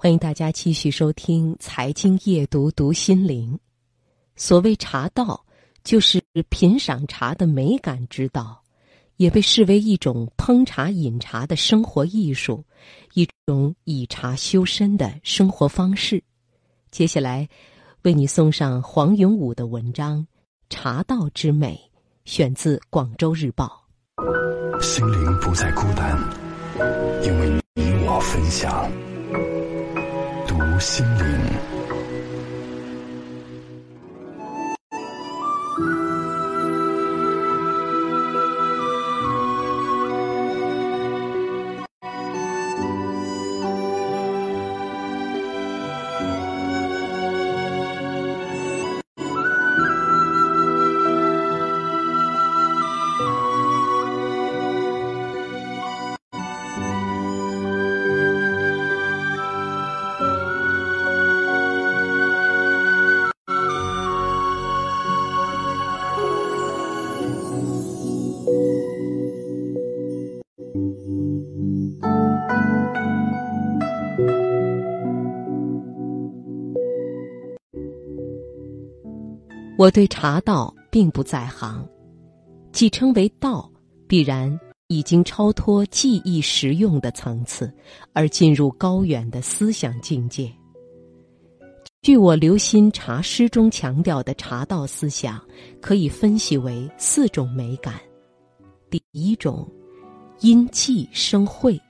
欢迎大家继续收听《财经夜读》，读心灵。所谓茶道，就是品赏茶的美感之道，也被视为一种烹茶饮茶的生活艺术，一种以茶修身的生活方式。接下来，为你送上黄永武的文章《茶道之美》，选自《广州日报》。心灵不再孤单，因为你我分享。心灵。我对茶道并不在行，既称为道，必然已经超脱技艺实用的层次，而进入高远的思想境界。据我留心茶诗中强调的茶道思想，可以分析为四种美感。第一种，因寂生慧。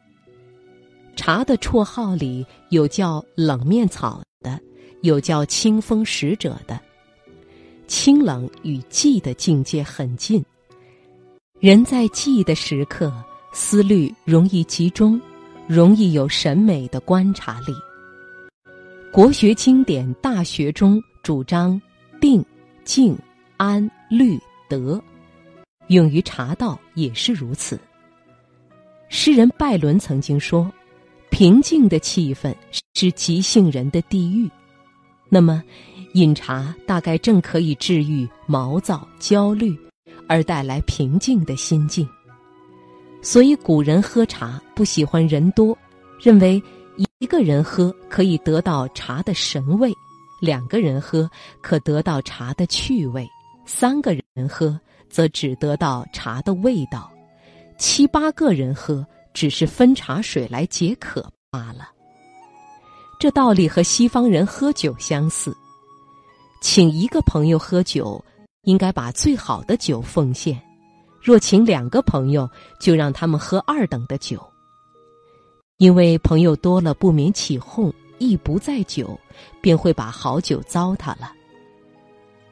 茶的绰号里有叫冷面草的，有叫清风使者的。清冷与寂的境界很近，人在寂的时刻，思虑容易集中，容易有审美的观察力。国学经典《大学》中主张定、静、安、虑、德，用于茶道也是如此。诗人拜伦曾经说：“平静的气氛是急性人的地狱。”那么。饮茶大概正可以治愈毛躁、焦虑，而带来平静的心境。所以古人喝茶不喜欢人多，认为一个人喝可以得到茶的神味，两个人喝可得到茶的趣味，三个人喝则只得到茶的味道，七八个人喝只是分茶水来解渴罢了。这道理和西方人喝酒相似。请一个朋友喝酒，应该把最好的酒奉献；若请两个朋友，就让他们喝二等的酒。因为朋友多了，不免起哄，意不在酒，便会把好酒糟蹋了。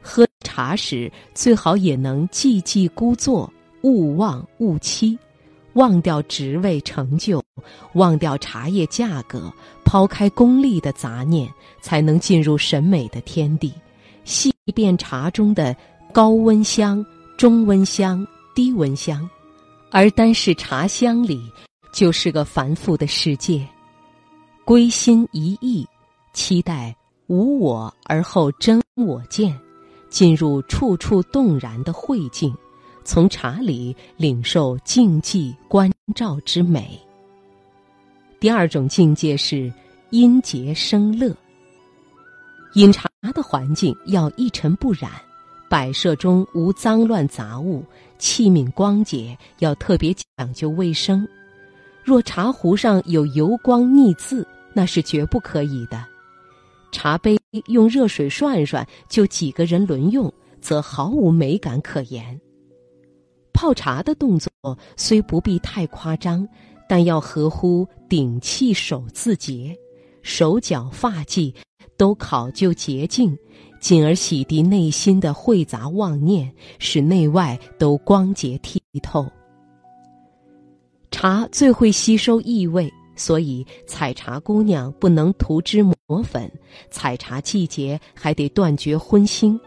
喝茶时，最好也能寂寂孤坐，勿忘勿期，忘掉职位成就，忘掉茶叶价格，抛开功利的杂念，才能进入审美的天地。细辨茶中的高温香、中温香、低温香，而单是茶香里，就是个繁复的世界。归心一意，期待无我而后真我见，进入处处动然的慧境，从茶里领受静寂关照之美。第二种境界是因节生乐。饮茶的环境要一尘不染，摆设中无脏乱杂物，器皿光洁，要特别讲究卫生。若茶壶上有油光腻渍，那是绝不可以的。茶杯用热水涮涮就几个人轮用，则毫无美感可言。泡茶的动作虽不必太夸张，但要合乎顶气手自洁，手脚发髻。都考究洁净，进而洗涤内心的晦杂妄念，使内外都光洁剔透。茶最会吸收异味，所以采茶姑娘不能涂脂抹粉，采茶季节还得断绝荤腥。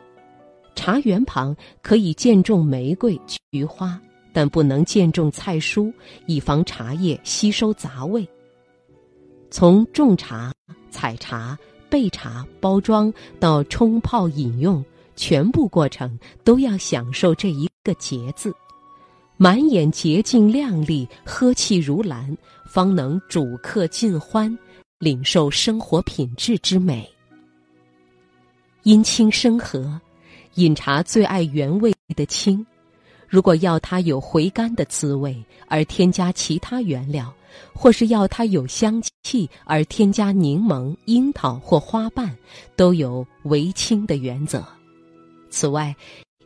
茶园旁可以见种玫瑰、菊花，但不能见种菜蔬，以防茶叶吸收杂味。从种茶、采茶。备茶、包装到冲泡饮用，全部过程都要享受这一个“洁”字，满眼洁净亮丽，喝气如兰，方能主客尽欢，领受生活品质之美。因清生和，饮茶最爱原味的清。如果要它有回甘的滋味，而添加其他原料，或是要它有香气而添加柠檬、樱桃或花瓣，都有为清的原则。此外，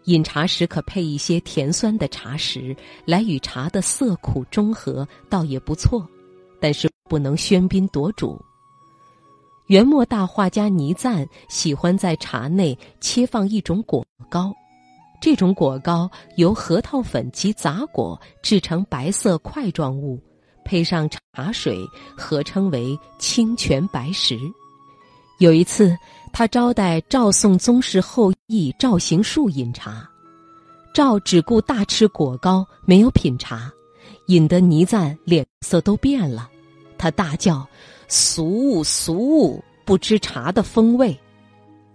饮茶时可配一些甜酸的茶食，来与茶的涩苦中和，倒也不错。但是不能喧宾夺主。元末大画家倪瓒喜欢在茶内切放一种果膏。这种果膏由核桃粉及杂果制成白色块状物，配上茶水，合称为清泉白石。有一次，他招待赵宋宗室后裔赵行树饮茶，赵只顾大吃果糕，没有品茶，引得倪瓒脸色都变了。他大叫：“俗物，俗物，不知茶的风味。”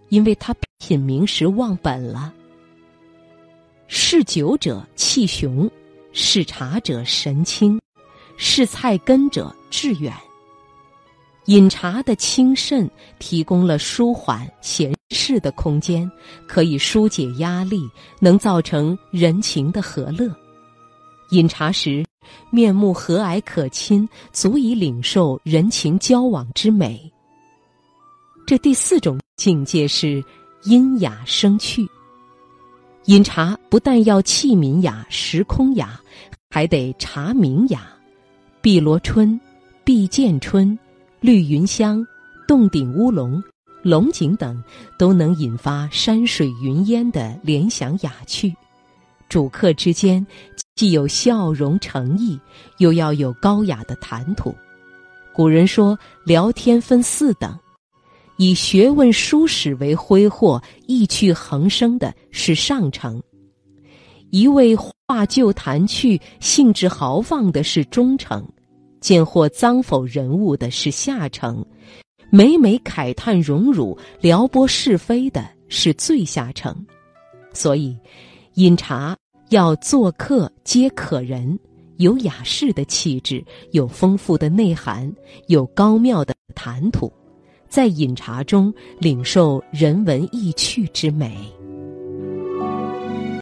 因为他品茗时忘本了。嗜酒者气雄，嗜茶者神清，嗜菜根者志远。饮茶的清慎提供了舒缓闲适的空间，可以疏解压力，能造成人情的和乐。饮茶时，面目和蔼可亲，足以领受人情交往之美。这第四种境界是阴雅生趣。饮茶不但要器皿雅、时空雅，还得茶名雅。碧螺春、碧剑春、绿云香、洞顶乌龙、龙井等，都能引发山水云烟的联想雅趣。主客之间既有笑容诚意，又要有高雅的谈吐。古人说，聊天分四等。以学问书史为挥霍、意趣横生的是上乘；一味话旧谈趣、兴致豪放的是中乘；见或脏否人物的是下乘；每每慨叹荣辱、撩拨是非的是最下乘。所以，饮茶要做客皆可人，有雅士的气质，有丰富的内涵，有高妙的谈吐。在饮茶中领受人文意趣之美。